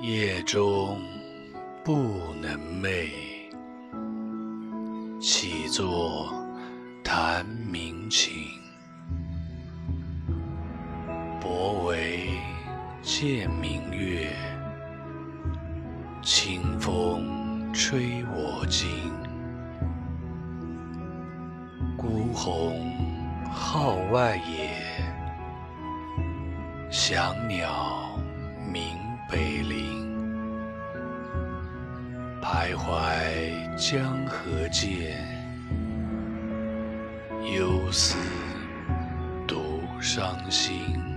夜中不能寐，起坐弹鸣琴。薄帷见明月，清风吹我襟。孤鸿号外野，翔鸟鸣徘徊江河间，忧思独伤心。